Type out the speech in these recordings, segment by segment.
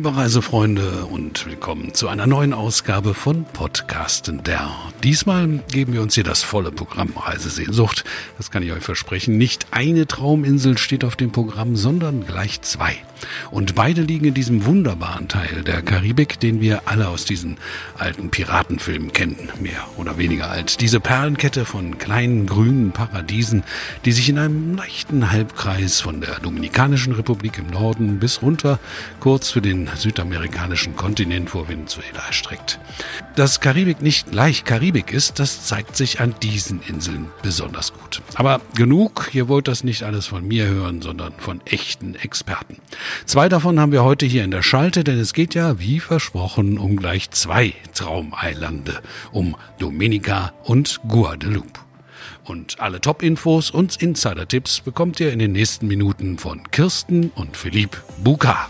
liebe Reisefreunde und willkommen zu einer neuen Ausgabe von Podcasten der. Diesmal geben wir uns hier das volle Programm Reisesehnsucht. Das kann ich euch versprechen. Nicht eine Trauminsel steht auf dem Programm, sondern gleich zwei. Und beide liegen in diesem wunderbaren Teil der Karibik, den wir alle aus diesen alten Piratenfilmen kennen, mehr oder weniger alt. Diese Perlenkette von kleinen grünen Paradiesen, die sich in einem leichten Halbkreis von der Dominikanischen Republik im Norden bis runter kurz für den südamerikanischen Kontinent vor Venezuela erstreckt. Dass Karibik nicht gleich Karibik ist, das zeigt sich an diesen Inseln besonders gut. Aber genug, ihr wollt das nicht alles von mir hören, sondern von echten Experten. Zwei davon haben wir heute hier in der Schalte, denn es geht ja, wie versprochen, um gleich zwei Traumeilande, um Dominica und Guadeloupe. Und alle Top-Infos und Insider-Tipps bekommt ihr in den nächsten Minuten von Kirsten und Philipp Bukar.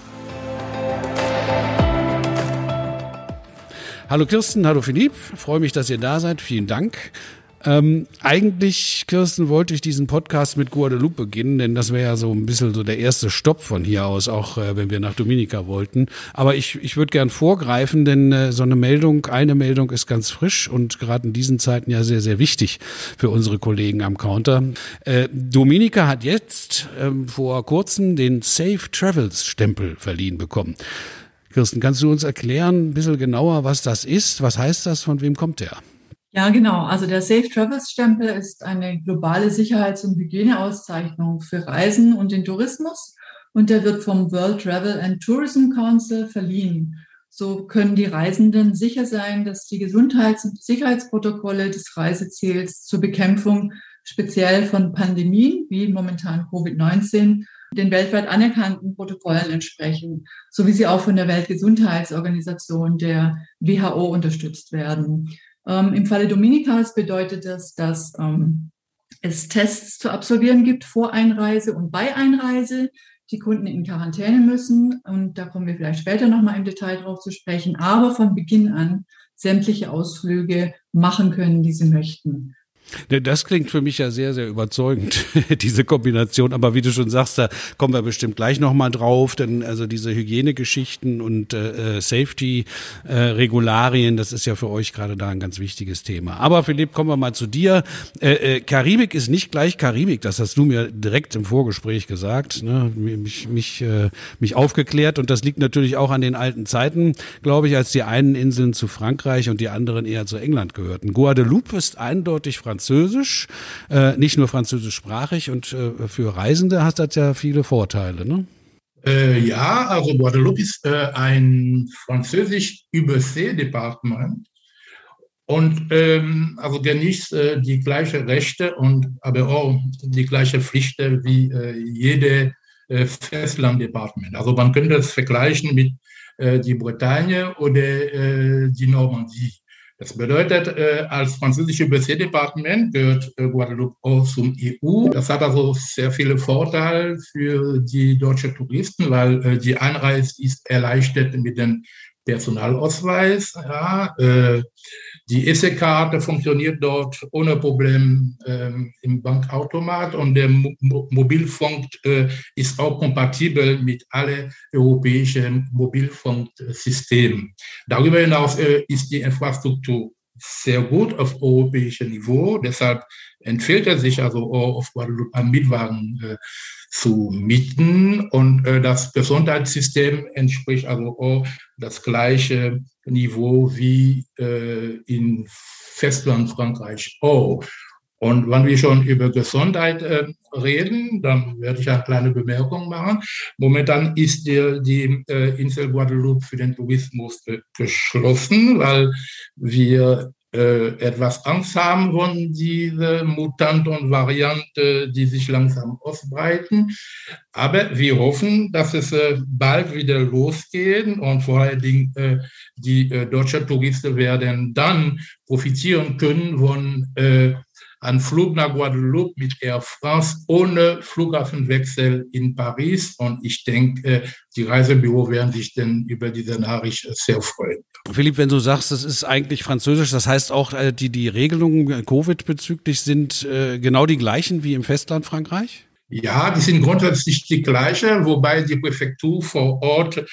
Hallo Kirsten, hallo Philipp, freue mich, dass ihr da seid. Vielen Dank. Ähm, eigentlich, Kirsten, wollte ich diesen Podcast mit Guadeloupe beginnen, denn das wäre ja so ein bisschen so der erste Stopp von hier aus, auch äh, wenn wir nach Dominika wollten. Aber ich, ich würde gern vorgreifen, denn äh, so eine Meldung, eine Meldung ist ganz frisch und gerade in diesen Zeiten ja sehr, sehr wichtig für unsere Kollegen am Counter. Äh, Dominika hat jetzt ähm, vor kurzem den Safe Travels Stempel verliehen bekommen. Kirsten, kannst du uns erklären ein bisschen genauer, was das ist? Was heißt das? Von wem kommt der? Ja, genau. Also der Safe Travels Stempel ist eine globale Sicherheits- und Hygieneauszeichnung für Reisen und den Tourismus und der wird vom World Travel and Tourism Council verliehen. So können die Reisenden sicher sein, dass die Gesundheits- und Sicherheitsprotokolle des Reiseziels zur Bekämpfung speziell von Pandemien wie momentan Covid-19 den weltweit anerkannten Protokollen entsprechen, so wie sie auch von der Weltgesundheitsorganisation der WHO unterstützt werden. Ähm, Im Falle Dominikas bedeutet das, dass ähm, es Tests zu absolvieren gibt vor Einreise und bei Einreise, die Kunden in Quarantäne müssen. Und da kommen wir vielleicht später nochmal im Detail drauf zu sprechen, aber von Beginn an sämtliche Ausflüge machen können, die sie möchten. Das klingt für mich ja sehr, sehr überzeugend, diese Kombination. Aber wie du schon sagst, da kommen wir bestimmt gleich nochmal drauf, denn also diese Hygienegeschichten und äh, äh, Safety-Regularien, äh, das ist ja für euch gerade da ein ganz wichtiges Thema. Aber Philipp, kommen wir mal zu dir. Äh, äh, Karibik ist nicht gleich Karibik, das hast du mir direkt im Vorgespräch gesagt, ne? mich, mich, äh, mich aufgeklärt. Und das liegt natürlich auch an den alten Zeiten, glaube ich, als die einen Inseln zu Frankreich und die anderen eher zu England gehörten. Guadeloupe ist eindeutig Französisch. Französisch, äh, nicht nur französischsprachig und äh, für Reisende hat das ja viele Vorteile, ne? Äh, ja, also Guadeloupe ist äh, ein französisch Übersee-Departement und ähm, also genießt äh, die gleichen Rechte und aber auch die gleichen Pflichten wie äh, jede Festlanddepartement. Also man könnte es vergleichen mit die Bretagne oder die Normandie. Das bedeutet, äh, als französische Überseedepartement gehört äh, Guadeloupe auch zum EU. Das hat also sehr viele Vorteile für die deutschen Touristen, weil äh, die Einreise ist erleichtert mit dem Personalausweis. Ja, äh, die EC-Karte funktioniert dort ohne Problem ähm, im Bankautomat und der Mo Mobilfunk äh, ist auch kompatibel mit allen europäischen Mobilfunksystemen. Darüber hinaus äh, ist die Infrastruktur sehr gut auf europäischem Niveau. Deshalb empfiehlt er sich also auch auf Guadeloupe am Mietwagen äh, zu mieten. Und äh, das Gesundheitssystem entspricht also auch das gleiche Niveau wie äh, in Festland Frankreich auch. Und wenn wir schon über Gesundheit äh, reden, dann werde ich eine kleine Bemerkung machen. Momentan ist die, die äh, Insel Guadeloupe für den Tourismus äh, geschlossen, weil wir äh, etwas Angst haben von dieser Mutant und Variante, die sich langsam ausbreiten. Aber wir hoffen, dass es äh, bald wieder losgeht und vor allen Dingen äh, die deutschen Touristen werden dann profitieren können von ein Flug nach Guadeloupe mit Air France ohne Flughafenwechsel in Paris. Und ich denke, die Reisebüro werden sich denn über diese Nachricht sehr freuen. Philipp, wenn du sagst, das ist eigentlich französisch, das heißt auch, äh, die, die Regelungen Covid bezüglich sind äh, genau die gleichen wie im Festland Frankreich? Ja, die sind grundsätzlich die gleiche, wobei die Präfektur vor Ort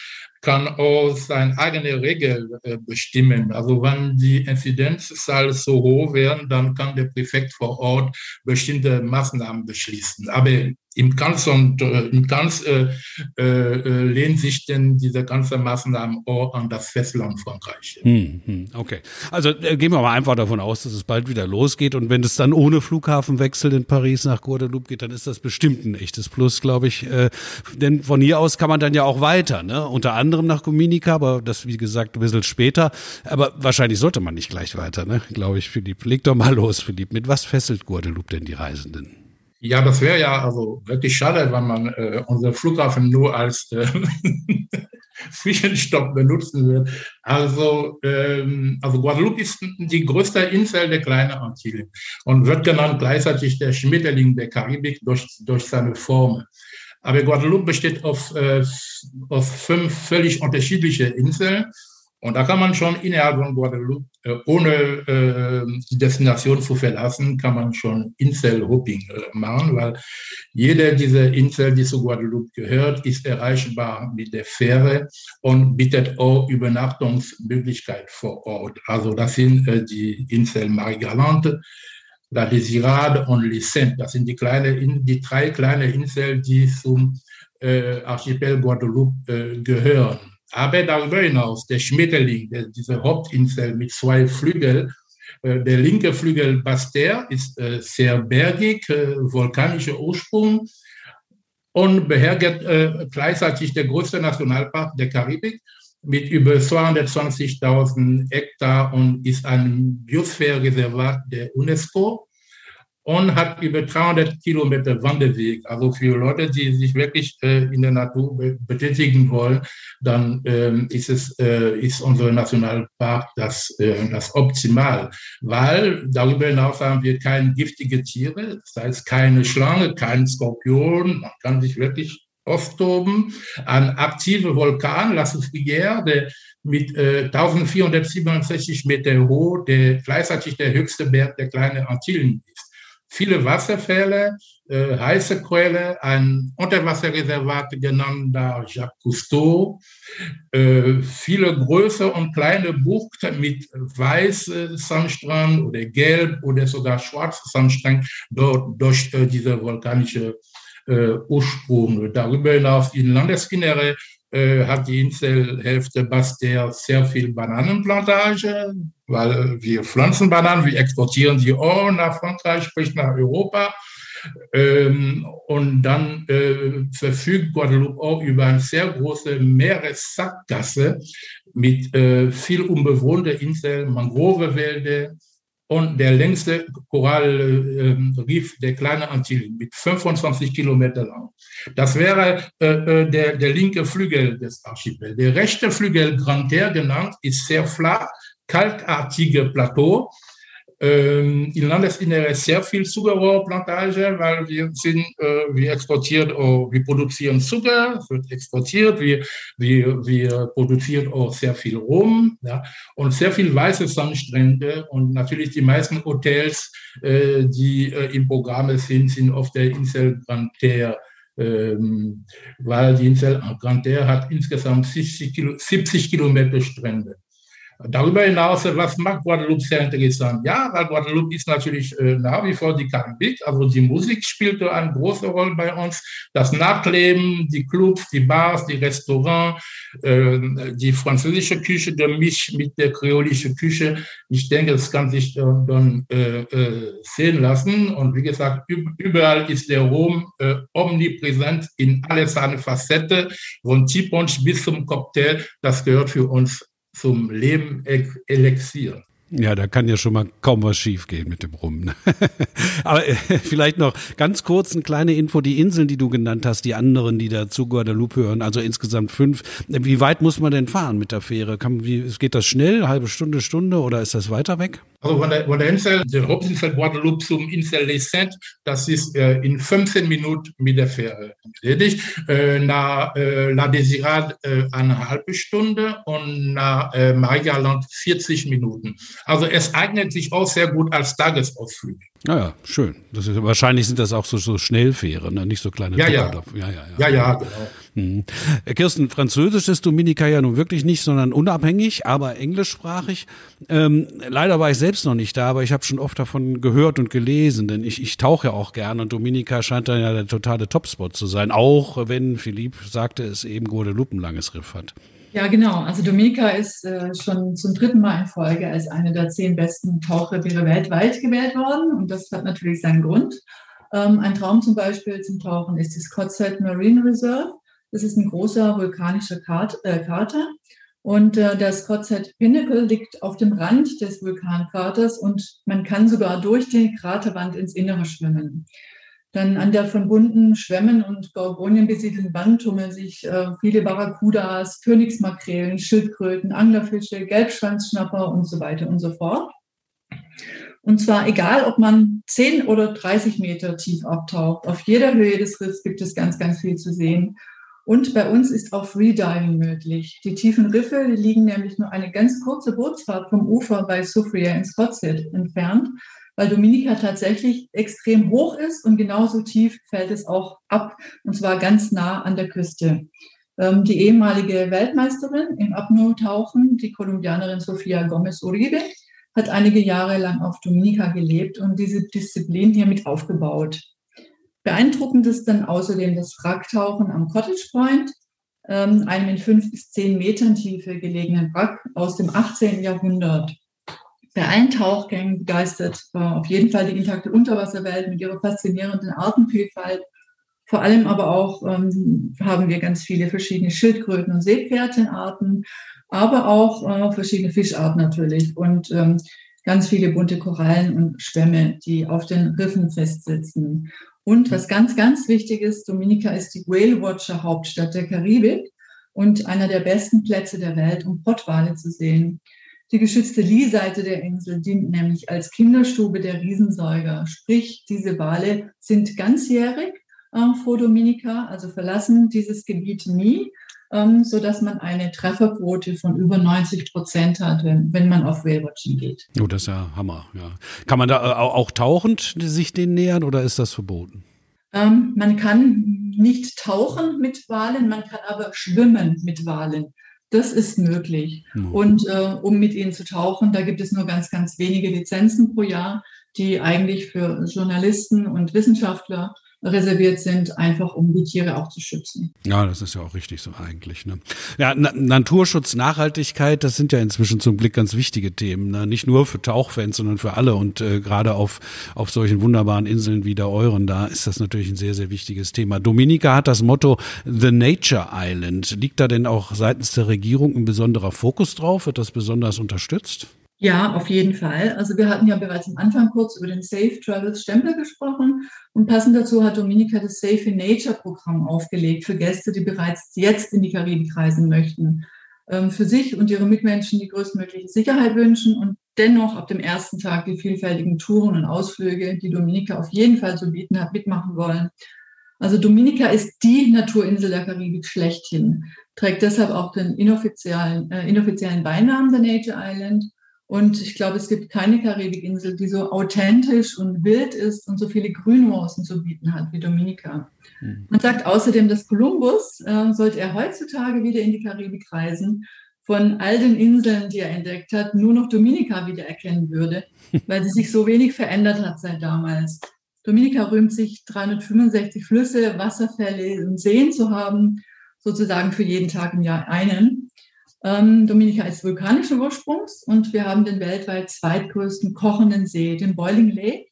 kann auch seine eigene Regel äh, bestimmen. Also wenn die Inzidenzzahl so hoch werden, dann kann der Präfekt vor Ort bestimmte Maßnahmen beschließen. Aber im Ganzen, äh, im Ganzen äh, äh, lehnt sich denn diese ganze Maßnahmen auch an das Festland Frankreich. Hm, hm, okay. Also äh, gehen wir mal einfach davon aus, dass es bald wieder losgeht. Und wenn es dann ohne Flughafenwechsel in Paris nach Guadeloupe geht, dann ist das bestimmt ein echtes Plus, glaube ich. Äh, denn von hier aus kann man dann ja auch weiter, ne? unter anderem nach Dominica, aber das, wie gesagt, ein bisschen später. Aber wahrscheinlich sollte man nicht gleich weiter, ne? glaube ich, Philipp. Leg doch mal los, Philipp. Mit was fesselt Guadeloupe denn die Reisenden? Ja, das wäre ja also wirklich schade, wenn man äh, unseren Flughafen nur als äh, Zwischenstopp benutzen würde. Also, ähm, also Guadeloupe ist die größte Insel der kleinen Antillen und wird genannt gleichzeitig der Schmetterling der Karibik durch, durch seine Form. Aber Guadeloupe besteht auf, äh, auf fünf völlig unterschiedliche Inseln und da kann man schon innerhalb von Guadeloupe, äh, ohne äh, die Destination zu verlassen, kann man schon Inselhopping äh, machen, weil jede dieser Inseln, die zu Guadeloupe gehört, ist erreichbar mit der Fähre und bietet auch Übernachtungsmöglichkeit vor Ort. Also das sind äh, die Insel Marie-Galante, La Desirade und Les Saintes. Das sind die, kleine, die drei kleinen Inseln, die zum äh, Archipel Guadeloupe äh, gehören. Aber darüber hinaus, der Schmetterling, der, diese Hauptinsel mit zwei Flügeln, äh, der linke Flügel Baster ist äh, sehr bergig, äh, vulkanischer Ursprung und beherbergt gleichzeitig der größte Nationalpark der Karibik mit über 220.000 Hektar und ist ein Biosphärenreservat der UNESCO und hat über 300 Kilometer Wanderweg. Also für Leute, die sich wirklich äh, in der Natur betätigen wollen, dann ähm, ist es äh, ist unser Nationalpark das äh, das optimal, weil darüber hinaus haben wir keine giftige Tiere, das heißt keine Schlange, kein Skorpion. Man kann sich wirklich austoben. Ein aktiver Vulkan, La Soufrière, der mit äh, 1467 Meter hoch, der gleichzeitig der höchste Berg der kleinen Antillen ist viele Wasserfälle, äh, heiße Quelle, ein Unterwasserreservat genannt da Jacques Cousteau, äh, viele große und kleine Buchten mit weißem Sandstrand oder gelb oder sogar schwarzem Sandstrand dort durch äh, diese vulkanische äh, Ursprung. Darüber hinaus in Landesinnere äh, hat die Inselhälfte Baster sehr viel Bananenplantage, weil wir pflanzen Bananen, wir exportieren die auch nach Frankreich, sprich nach Europa. Ähm, und dann äh, verfügt Guadeloupe auch über eine sehr große Meeressackgasse mit äh, viel unbewohnter Inseln, Mangrovewälder, und der längste Korallenriff der kleinen Antillen mit 25 Kilometer lang. Das wäre äh, äh, der, der linke Flügel des Archipels. Der rechte Flügel, Grand Terre genannt, ist sehr flach, kalkartige Plateau. Ähm, Im Landesinnere sehr viel Zuckerrohrplantage, weil wir sind, äh, wir exportieren, auch, wir produzieren Zucker, wird exportiert, wir, wir, wir produzieren auch sehr viel Rum ja, und sehr viel weiße Sandstrände. Und natürlich die meisten Hotels, äh, die äh, im Programm sind, sind auf der Insel Grand Terre ähm, weil die Insel Grand Terre hat insgesamt 70, Kilo, 70 Kilometer Strände. Darüber hinaus, was macht Guadeloupe sehr interessant? Ja, weil Guadeloupe ist natürlich äh, nach wie vor die Karibik, also die Musik spielte eine große Rolle bei uns. Das Nachtleben, die Clubs, die Bars, die Restaurants, äh, die französische Küche gemischt mit der kreolischen Küche. Ich denke, das kann sich dann äh, sehen lassen. Und wie gesagt, überall ist der Rom omnipräsent in alle seine Facetten, von Tipunch bis zum Cocktail. Das gehört für uns zum Leben Elixier. Ja, da kann ja schon mal kaum was schiefgehen mit dem Rum. Ne? Aber äh, vielleicht noch ganz kurz eine kleine Info. Die Inseln, die du genannt hast, die anderen, die da zu Guadalupe hören, also insgesamt fünf. Wie weit muss man denn fahren mit der Fähre? Kann, wie, geht das schnell? Halbe Stunde, Stunde oder ist das weiter weg? Also von der, von der Insel, der Hauptinsel Guadeloupe zum Insel Les Saintes, das ist äh, in 15 Minuten mit der Fähre erledigt. Äh, nach äh, La Desirade äh, eine halbe Stunde und nach äh, Marialand 40 Minuten. Also es eignet sich auch sehr gut als Tagesausflug. Ja, ja, schön. Ist, wahrscheinlich sind das auch so, so Schnellfähren, ne? nicht so kleine ja, ja. ja, ja, ja. Ja, ja, genau. Mhm. Kirsten, Französisch ist Dominika ja nun wirklich nicht, sondern unabhängig, aber englischsprachig. Ähm, leider war ich selbst noch nicht da, aber ich habe schon oft davon gehört und gelesen, denn ich, ich tauche ja auch gerne und Dominika scheint dann ja der totale Topspot zu sein, auch wenn Philipp sagte, es eben Guadeloupe ein langes Riff hat. Ja, genau. Also Dominika ist äh, schon zum dritten Mal in Folge als eine der zehn besten Tauchreviere weltweit gewählt worden und das hat natürlich seinen Grund. Ähm, ein Traum zum Beispiel zum Tauchen ist die Scottside Marine Reserve. Das ist ein großer vulkanischer Krater. Äh. Und äh, der Scottshead Pinnacle liegt auf dem Rand des Vulkankraters und man kann sogar durch die Kraterwand ins Innere schwimmen. Dann an der von bunten Schwämmen und Gorgonien besiedelten Wand tummeln sich äh, viele Barracudas, Königsmakrelen, Schildkröten, Anglerfische, Gelbschwanzschnapper und so weiter und so fort. Und zwar egal, ob man 10 oder 30 Meter tief abtaucht, auf jeder Höhe des Riffs gibt es ganz, ganz viel zu sehen. Und bei uns ist auch Freediving möglich. Die tiefen Riffe liegen nämlich nur eine ganz kurze Bootsfahrt vom Ufer bei Soufriere in Scottshead entfernt, weil Dominica tatsächlich extrem hoch ist und genauso tief fällt es auch ab, und zwar ganz nah an der Küste. Ähm, die ehemalige Weltmeisterin im Apnoe-Tauchen, die Kolumbianerin Sofia Gomez Uribe, hat einige Jahre lang auf Dominica gelebt und diese Disziplin hier mit aufgebaut. Beeindruckend ist dann außerdem das Wracktauchen am Cottage Point, ähm, einem in fünf bis zehn Metern Tiefe gelegenen Wrack aus dem 18. Jahrhundert. Bei allen Tauchgängen begeistert auf jeden Fall die intakte Unterwasserwelt mit ihrer faszinierenden Artenvielfalt. Vor allem aber auch ähm, haben wir ganz viele verschiedene Schildkröten- und Seepferdchenarten, aber auch äh, verschiedene Fischarten natürlich und ähm, ganz viele bunte Korallen und Schwämme, die auf den Riffen festsitzen. Und was ganz, ganz wichtig ist, Dominica ist die Whale Watcher Hauptstadt der Karibik und einer der besten Plätze der Welt, um Pottwale zu sehen. Die geschützte Lee-Seite der Insel dient nämlich als Kinderstube der Riesensäuger. Sprich, diese Wale sind ganzjährig äh, vor Dominica, also verlassen dieses Gebiet nie, ähm, so dass man eine Trefferquote von über 90 Prozent hat, wenn, wenn man auf Whale-Watching geht. Oh, das ist ja Hammer, ja. Kann man da äh, auch tauchend sich denen nähern oder ist das verboten? Ähm, man kann nicht tauchen mit Walen, man kann aber schwimmen mit Walen. Das ist möglich. Mhm. Und äh, um mit ihnen zu tauchen, da gibt es nur ganz, ganz wenige Lizenzen pro Jahr, die eigentlich für Journalisten und Wissenschaftler reserviert sind, einfach um die Tiere auch zu schützen. Ja, das ist ja auch richtig so eigentlich. Ne? Ja, Na Naturschutz, Nachhaltigkeit, das sind ja inzwischen zum Blick ganz wichtige Themen. Ne? Nicht nur für Tauchfans, sondern für alle. Und äh, gerade auf, auf solchen wunderbaren Inseln wie der euren, da ist das natürlich ein sehr, sehr wichtiges Thema. Dominica hat das Motto The Nature Island. Liegt da denn auch seitens der Regierung ein besonderer Fokus drauf? Wird das besonders unterstützt? Ja, auf jeden Fall. Also wir hatten ja bereits am Anfang kurz über den Safe Travels Stempel gesprochen und passend dazu hat Dominica das Safe in Nature Programm aufgelegt für Gäste, die bereits jetzt in die Karibik reisen möchten, ähm, für sich und ihre Mitmenschen die größtmögliche Sicherheit wünschen und dennoch ab dem ersten Tag die vielfältigen Touren und Ausflüge, die Dominica auf jeden Fall zu bieten hat, mitmachen wollen. Also Dominica ist die Naturinsel der Karibik schlechthin, trägt deshalb auch den inoffiziellen, äh, inoffiziellen Beinamen der Nature Island und ich glaube, es gibt keine Karibikinsel, die so authentisch und wild ist und so viele Grünnuancen zu bieten hat wie Dominica. Mhm. Man sagt außerdem, dass Kolumbus, äh, sollte er heutzutage wieder in die Karibik reisen, von all den Inseln, die er entdeckt hat, nur noch Dominica wiedererkennen würde, weil sie sich so wenig verändert hat seit damals. Dominica rühmt sich 365 Flüsse, Wasserfälle und Seen zu haben, sozusagen für jeden Tag im Jahr einen. Ähm, Dominica ist vulkanischen Ursprungs und wir haben den weltweit zweitgrößten kochenden See, den Boiling Lake,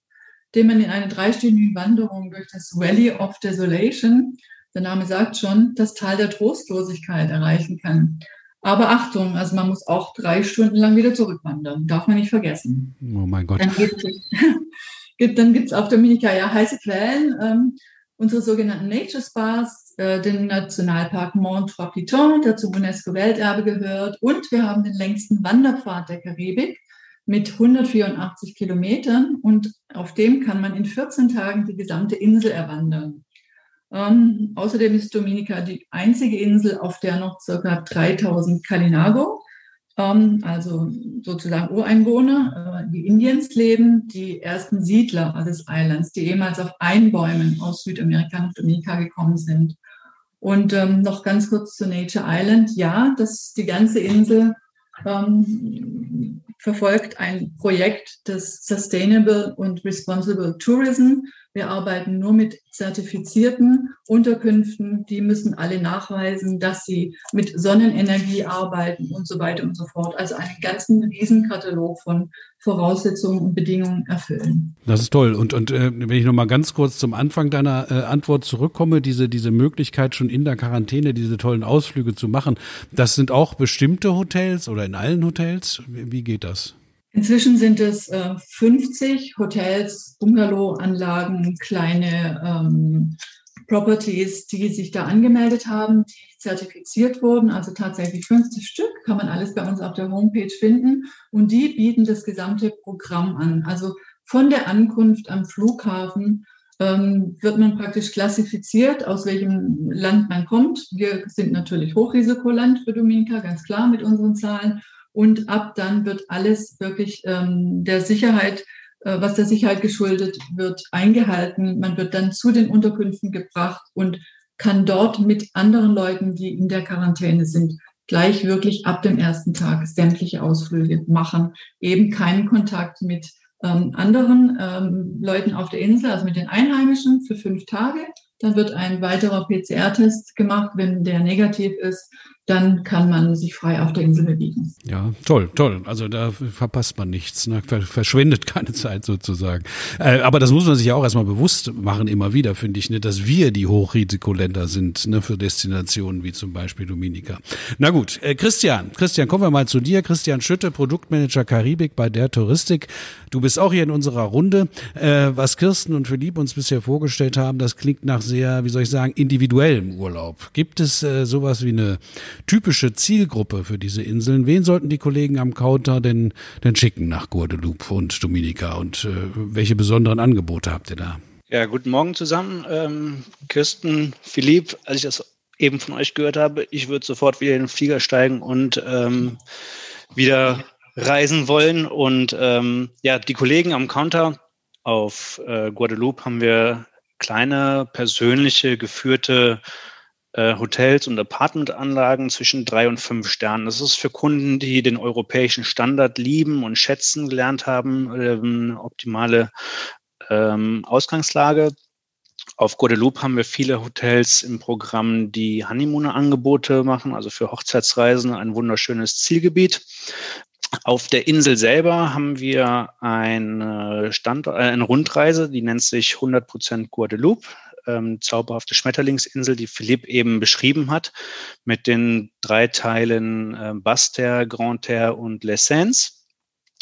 den man in einer dreistündigen Wanderung durch das Valley of Desolation, der Name sagt schon, das Tal der Trostlosigkeit erreichen kann. Aber Achtung, also man muss auch drei Stunden lang wieder zurückwandern, darf man nicht vergessen. Oh mein Gott. Dann gibt es auf Dominica ja heiße Quellen, ähm, unsere sogenannten Nature Spas, äh, den Nationalpark Mont Trois Pitons, der zum UNESCO-Welterbe gehört. Und wir haben den längsten Wanderpfad der Karibik, mit 184 Kilometern und auf dem kann man in 14 Tagen die gesamte Insel erwandern. Ähm, außerdem ist Dominica die einzige Insel, auf der noch ca. 3000 Kalinago, also sozusagen Ureinwohner, äh, die Indiens leben, die ersten Siedler des Islands, die ehemals auf Einbäumen aus Südamerika nach Dominica gekommen sind. Und ähm, noch ganz kurz zu Nature Island. Ja, das die ganze Insel ähm, verfolgt ein Projekt des Sustainable und Responsible Tourism. Wir arbeiten nur mit zertifizierten Unterkünften. Die müssen alle nachweisen, dass sie mit Sonnenenergie arbeiten und so weiter und so fort. Also einen ganzen Riesenkatalog von Voraussetzungen und Bedingungen erfüllen. Das ist toll. Und, und äh, wenn ich noch mal ganz kurz zum Anfang deiner äh, Antwort zurückkomme, diese, diese Möglichkeit schon in der Quarantäne diese tollen Ausflüge zu machen, das sind auch bestimmte Hotels oder in allen Hotels? Wie geht das? Inzwischen sind es äh, 50 Hotels, Bungalow-Anlagen, kleine ähm, Properties, die sich da angemeldet haben, die zertifiziert wurden, also tatsächlich 50 Stück, kann man alles bei uns auf der Homepage finden. Und die bieten das gesamte Programm an. Also von der Ankunft am Flughafen ähm, wird man praktisch klassifiziert, aus welchem Land man kommt. Wir sind natürlich Hochrisikoland für Dominika, ganz klar mit unseren Zahlen. Und ab dann wird alles wirklich ähm, der Sicherheit, äh, was der Sicherheit geschuldet wird, eingehalten. Man wird dann zu den Unterkünften gebracht und kann dort mit anderen Leuten, die in der Quarantäne sind, gleich wirklich ab dem ersten Tag sämtliche Ausflüge machen. Eben keinen Kontakt mit ähm, anderen ähm, Leuten auf der Insel, also mit den Einheimischen für fünf Tage. Dann wird ein weiterer PCR-Test gemacht. Wenn der negativ ist, dann kann man sich frei auf der Insel bewegen. Ja, toll, toll. Also da verpasst man nichts, ne? verschwendet keine Zeit sozusagen. Äh, aber das muss man sich ja auch erstmal bewusst machen, immer wieder, finde ich, ne? dass wir die Hochrisikoländer sind ne? für Destinationen wie zum Beispiel Dominika. Na gut, äh, Christian, Christian, kommen wir mal zu dir. Christian Schütte, Produktmanager Karibik bei der Touristik. Du bist auch hier in unserer Runde. Äh, was Kirsten und Philipp uns bisher vorgestellt haben, das klingt nach sehr, wie soll ich sagen, individuellem Urlaub. Gibt es äh, sowas wie eine typische Zielgruppe für diese Inseln? Wen sollten die Kollegen am Counter denn, denn schicken nach Guadeloupe und Dominica? Und äh, welche besonderen Angebote habt ihr da? Ja, guten Morgen zusammen. Ähm, Kirsten, Philipp, als ich das eben von euch gehört habe, ich würde sofort wieder in den Flieger steigen und ähm, wieder reisen wollen. Und ähm, ja, die Kollegen am Counter auf äh, Guadeloupe haben wir kleine, persönliche, geführte Hotels und Apartmentanlagen zwischen drei und fünf Sternen. Das ist für Kunden, die den europäischen Standard lieben und schätzen gelernt haben, ähm, optimale ähm, Ausgangslage. Auf Guadeloupe haben wir viele Hotels im Programm, die Honeymoon-Angebote machen, also für Hochzeitsreisen ein wunderschönes Zielgebiet. Auf der Insel selber haben wir eine, Standort, äh, eine Rundreise, die nennt sich 100% Guadeloupe ähm, zauberhafte Schmetterlingsinsel, die Philipp eben beschrieben hat, mit den drei Teilen äh, Basse-Terre, Grande-Terre und L'Essence.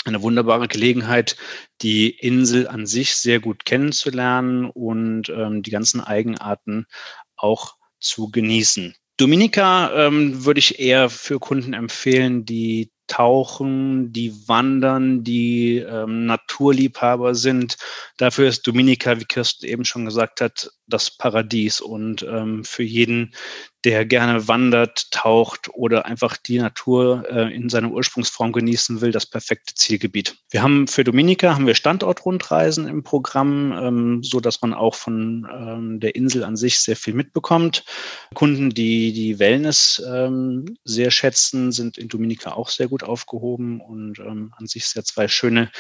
Eine wunderbare Gelegenheit, die Insel an sich sehr gut kennenzulernen und ähm, die ganzen Eigenarten auch zu genießen. Dominica ähm, würde ich eher für Kunden empfehlen, die tauchen, die wandern, die ähm, Naturliebhaber sind. Dafür ist Dominica, wie Kirsten eben schon gesagt hat, das Paradies. Und ähm, für jeden, der gerne wandert, taucht oder einfach die Natur äh, in seiner Ursprungsform genießen will, das perfekte Zielgebiet. Wir haben für Dominica haben wir Standortrundreisen im Programm, ähm, so dass man auch von ähm, der Insel an sich sehr viel mitbekommt. Kunden, die die Wellness ähm, sehr schätzen, sind in Dominica auch sehr gut aufgehoben und ähm, an sich sehr zwei schöne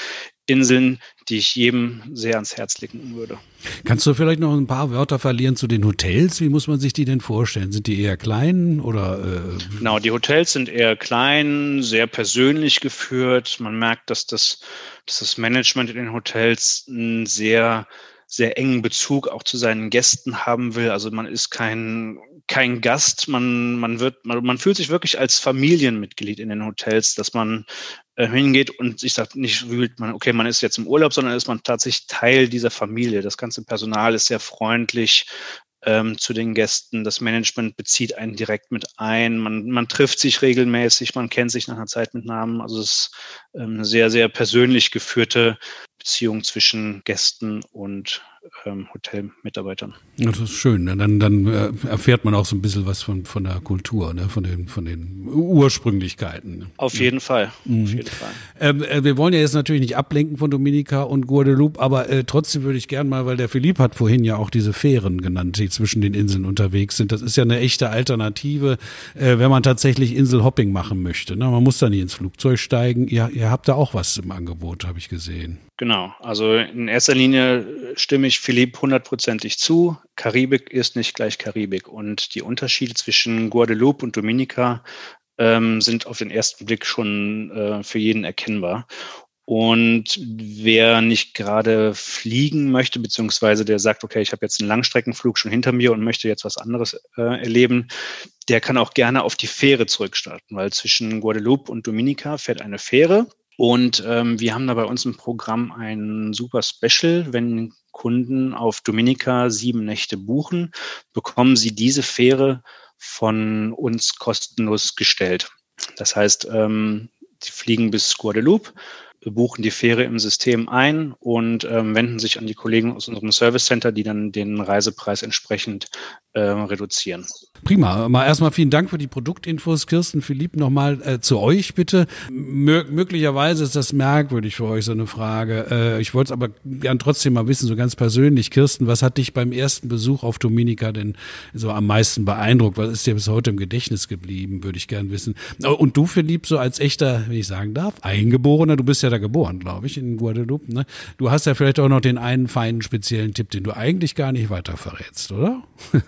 Inseln, die ich jedem sehr ans Herz legen würde. Kannst du vielleicht noch ein paar Wörter verlieren zu den Hotels? Wie muss man sich die denn vorstellen? Sind die eher klein oder? Äh genau, die Hotels sind eher klein, sehr persönlich geführt. Man merkt, dass das, dass das Management in den Hotels ein sehr sehr engen Bezug auch zu seinen Gästen haben will. Also man ist kein, kein Gast, man, man wird, man, man fühlt sich wirklich als Familienmitglied in den Hotels, dass man äh, hingeht und sich sagt, nicht fühlt man, okay, man ist jetzt im Urlaub, sondern ist man tatsächlich Teil dieser Familie. Das ganze Personal ist sehr freundlich, ähm, zu den Gästen. Das Management bezieht einen direkt mit ein. Man, man trifft sich regelmäßig, man kennt sich nach einer Zeit mit Namen. Also es ist ähm, eine sehr, sehr persönlich geführte Beziehung zwischen Gästen und ähm, Hotelmitarbeitern. Das ist schön. Ne? Dann, dann äh, erfährt man auch so ein bisschen was von, von der Kultur, ne? von, den, von den Ursprünglichkeiten. Auf jeden Fall. Mhm. Auf jeden Fall. Ähm, äh, wir wollen ja jetzt natürlich nicht ablenken von Dominika und Guadeloupe, aber äh, trotzdem würde ich gern mal, weil der Philipp hat vorhin ja auch diese Fähren genannt, die zwischen den Inseln unterwegs sind. Das ist ja eine echte Alternative, äh, wenn man tatsächlich Inselhopping machen möchte. Ne? Man muss da nicht ins Flugzeug steigen. Ihr, ihr habt da auch was im Angebot, habe ich gesehen. Genau, also in erster Linie stimme ich Philipp hundertprozentig zu. Karibik ist nicht gleich Karibik und die Unterschiede zwischen Guadeloupe und Dominica ähm, sind auf den ersten Blick schon äh, für jeden erkennbar. Und wer nicht gerade fliegen möchte, beziehungsweise der sagt, okay, ich habe jetzt einen Langstreckenflug schon hinter mir und möchte jetzt was anderes äh, erleben, der kann auch gerne auf die Fähre zurückstarten, weil zwischen Guadeloupe und Dominica fährt eine Fähre und ähm, wir haben da bei uns im Programm ein super Special. Wenn Kunden auf Dominica sieben Nächte buchen, bekommen sie diese Fähre von uns kostenlos gestellt. Das heißt, ähm, die fliegen bis Guadeloupe, buchen die Fähre im System ein und ähm, wenden sich an die Kollegen aus unserem Service Center, die dann den Reisepreis entsprechend äh, reduzieren. Prima. Mal erstmal vielen Dank für die Produktinfos. Kirsten, Philipp, nochmal äh, zu euch bitte. Mö möglicherweise ist das merkwürdig für euch, so eine Frage. Äh, ich wollte es aber gern trotzdem mal wissen, so ganz persönlich. Kirsten, was hat dich beim ersten Besuch auf Dominica denn so am meisten beeindruckt? Was ist dir bis heute im Gedächtnis geblieben, würde ich gern wissen. Oh, und du, Philipp, so als echter, wenn ich sagen darf, Eingeborener, du bist ja da geboren, glaube ich, in Guadeloupe. Ne? Du hast ja vielleicht auch noch den einen feinen speziellen Tipp, den du eigentlich gar nicht weiter verrätst, oder?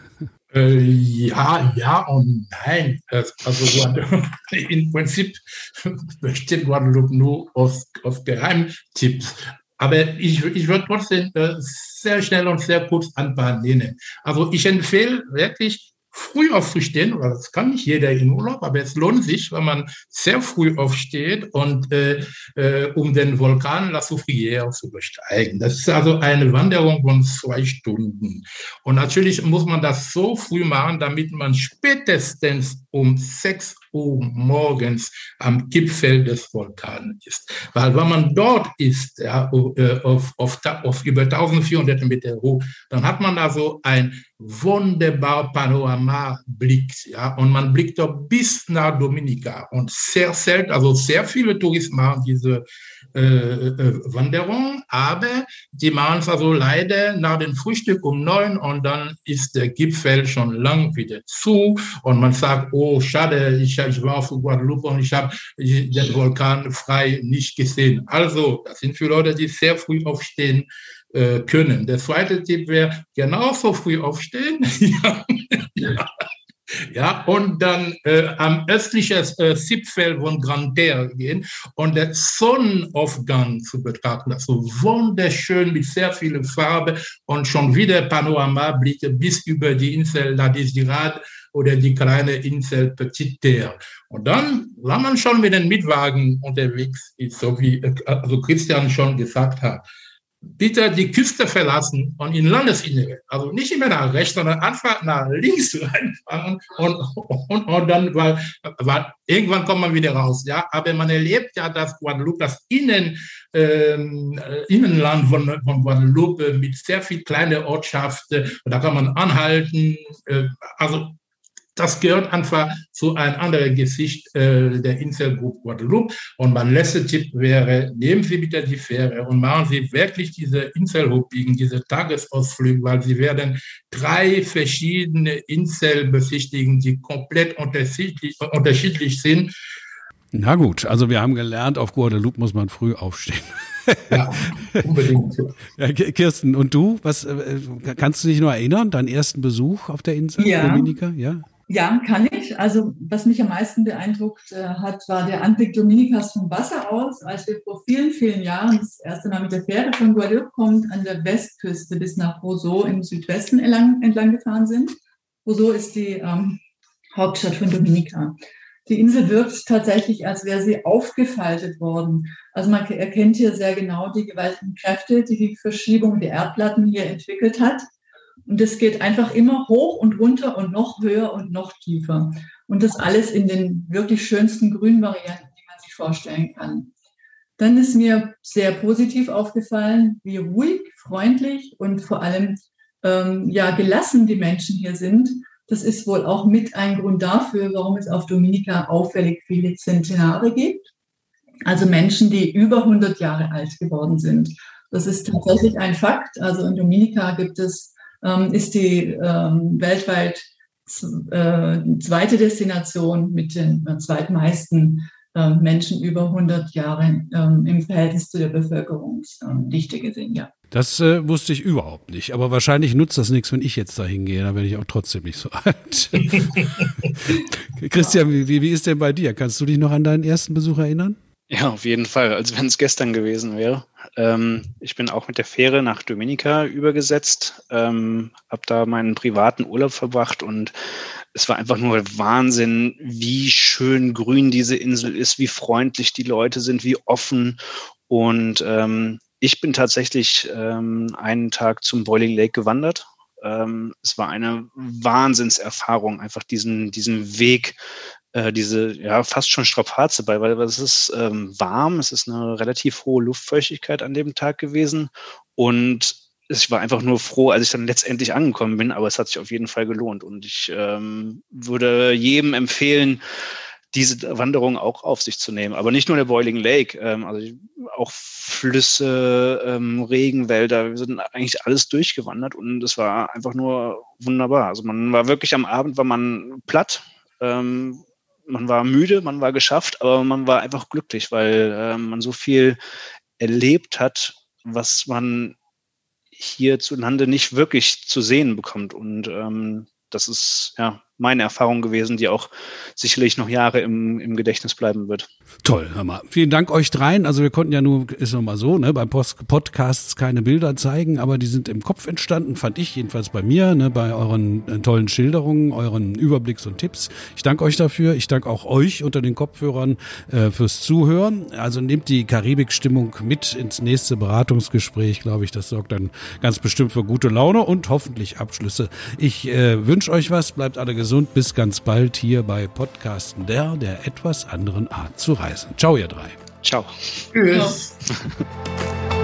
Äh, ja, ja und nein. Also im Prinzip besteht Guadeloupe nur aus, aus Geheimtipps. Aber ich, ich würde trotzdem äh, sehr schnell und sehr kurz ein paar nennen. Also ich empfehle wirklich, früh aufzustehen, weil das kann nicht jeder im Urlaub, aber es lohnt sich, wenn man sehr früh aufsteht und äh, äh, um den Vulkan La Soufrière zu besteigen. Das ist also eine Wanderung von zwei Stunden. Und natürlich muss man das so früh machen, damit man spätestens um 6 Uhr morgens am Gipfel des Vulkans ist. Weil wenn man dort ist, ja, äh, auf, auf, auf über 1400 Meter hoch, dann hat man also ein wunderbar Panorama-Blick. Ja, und man blickt dort bis nach Dominica. Und sehr selten, also sehr viele Touristen machen diese Wanderung, aber die machen es also leider nach dem Frühstück um neun und dann ist der Gipfel schon lang wieder zu und man sagt, oh schade, ich, ich war auf Guadalupe und ich habe den Vulkan frei nicht gesehen. Also, das sind für Leute, die sehr früh aufstehen äh, können. Der zweite Tipp wäre, genauso früh aufstehen. ja. Ja, und dann äh, am östlichen äh, Zipfel von Grandeur gehen und den Sonnenaufgang zu betrachten. Also wunderschön mit sehr vielen Farben und schon wieder Panoramablicke bis über die Insel La Desirade oder die kleine Insel Petite Terre. Und dann, wenn man schon mit dem Mietwagen unterwegs ist, so wie äh, also Christian schon gesagt hat, bitte die Küste verlassen und in Landesinnere, also nicht immer nach rechts, sondern einfach nach links reinfahren und, und, und dann, weil, weil irgendwann kommt man wieder raus, ja, aber man erlebt ja das Guadeloupe, das Innen, ähm, Innenland von, von Guadeloupe mit sehr viel kleine Ortschaften, da kann man anhalten, äh, also das gehört einfach zu einem anderen Gesicht äh, der Inselgruppe Guadeloupe. Und mein letzter Tipp wäre, nehmen Sie bitte die Fähre und machen Sie wirklich diese Inselhopping, diese Tagesausflüge, weil Sie werden drei verschiedene Inseln besichtigen, die komplett unterschiedlich, unterschiedlich sind. Na gut, also wir haben gelernt, auf Guadeloupe muss man früh aufstehen. Ja, unbedingt. Ja, Kirsten, und du, was äh, kannst du dich nur erinnern, deinen ersten Besuch auf der Insel ja. Dominica? Ja. Ja, kann ich. Also was mich am meisten beeindruckt äh, hat, war der Anblick Dominikas vom Wasser aus, als wir vor vielen, vielen Jahren das erste Mal mit der Fähre von Guadeloupe kommt an der Westküste bis nach Roseau im Südwesten entlang, entlang gefahren sind. Roseau ist die ähm, Hauptstadt von Dominika. Die Insel wirkt tatsächlich, als wäre sie aufgefaltet worden. Also man erkennt hier sehr genau die gewaltigen Kräfte, die die Verschiebung der Erdplatten hier entwickelt hat. Und es geht einfach immer hoch und runter und noch höher und noch tiefer. Und das alles in den wirklich schönsten Grünvarianten, die man sich vorstellen kann. Dann ist mir sehr positiv aufgefallen, wie ruhig, freundlich und vor allem ähm, ja gelassen die Menschen hier sind. Das ist wohl auch mit ein Grund dafür, warum es auf Dominika auffällig viele Zentenare gibt. Also Menschen, die über 100 Jahre alt geworden sind. Das ist tatsächlich ein Fakt. Also in Dominika gibt es, ähm, ist die ähm, weltweit äh, zweite Destination mit den äh, zweitmeisten äh, Menschen über 100 Jahre ähm, im Verhältnis zu der Bevölkerungsdichte gesehen, ja. Das äh, wusste ich überhaupt nicht. Aber wahrscheinlich nutzt das nichts, wenn ich jetzt da hingehe. Da werde ich auch trotzdem nicht so alt. Christian, wie, wie ist denn bei dir? Kannst du dich noch an deinen ersten Besuch erinnern? Ja, auf jeden Fall, als wenn es gestern gewesen wäre. Ähm, ich bin auch mit der Fähre nach Dominica übergesetzt, ähm, habe da meinen privaten Urlaub verbracht und es war einfach nur Wahnsinn, wie schön grün diese Insel ist, wie freundlich die Leute sind, wie offen. Und ähm, ich bin tatsächlich ähm, einen Tag zum Boiling Lake gewandert. Ähm, es war eine Wahnsinnserfahrung, einfach diesen, diesen Weg äh, diese ja fast schon Strapaze bei, weil es ist ähm, warm, es ist eine relativ hohe Luftfeuchtigkeit an dem Tag gewesen und ich war einfach nur froh, als ich dann letztendlich angekommen bin, aber es hat sich auf jeden Fall gelohnt und ich ähm, würde jedem empfehlen, diese Wanderung auch auf sich zu nehmen. Aber nicht nur der Boiling Lake, ähm, also auch Flüsse, ähm, Regenwälder, wir sind eigentlich alles durchgewandert und es war einfach nur wunderbar. Also man war wirklich am Abend, war man platt, ähm, man war müde, man war geschafft, aber man war einfach glücklich, weil äh, man so viel erlebt hat, was man hier zueinander nicht wirklich zu sehen bekommt. Und ähm, das ist ja meine Erfahrung gewesen, die auch sicherlich noch Jahre im, im Gedächtnis bleiben wird. Toll, hör mal. Vielen Dank euch dreien. Also wir konnten ja nur, ist nochmal so, ne, beim Post Podcasts keine Bilder zeigen, aber die sind im Kopf entstanden, fand ich jedenfalls bei mir, ne, bei euren äh, tollen Schilderungen, euren Überblicks und Tipps. Ich danke euch dafür. Ich danke auch euch unter den Kopfhörern äh, fürs Zuhören. Also nehmt die Karibik-Stimmung mit ins nächste Beratungsgespräch, glaube ich. Das sorgt dann ganz bestimmt für gute Laune und hoffentlich Abschlüsse. Ich äh, wünsche euch was, bleibt alle gesund gesund. Bis ganz bald hier bei Podcasten der, der etwas anderen Art zu reisen. Ciao, ihr drei. Ciao. Tschüss.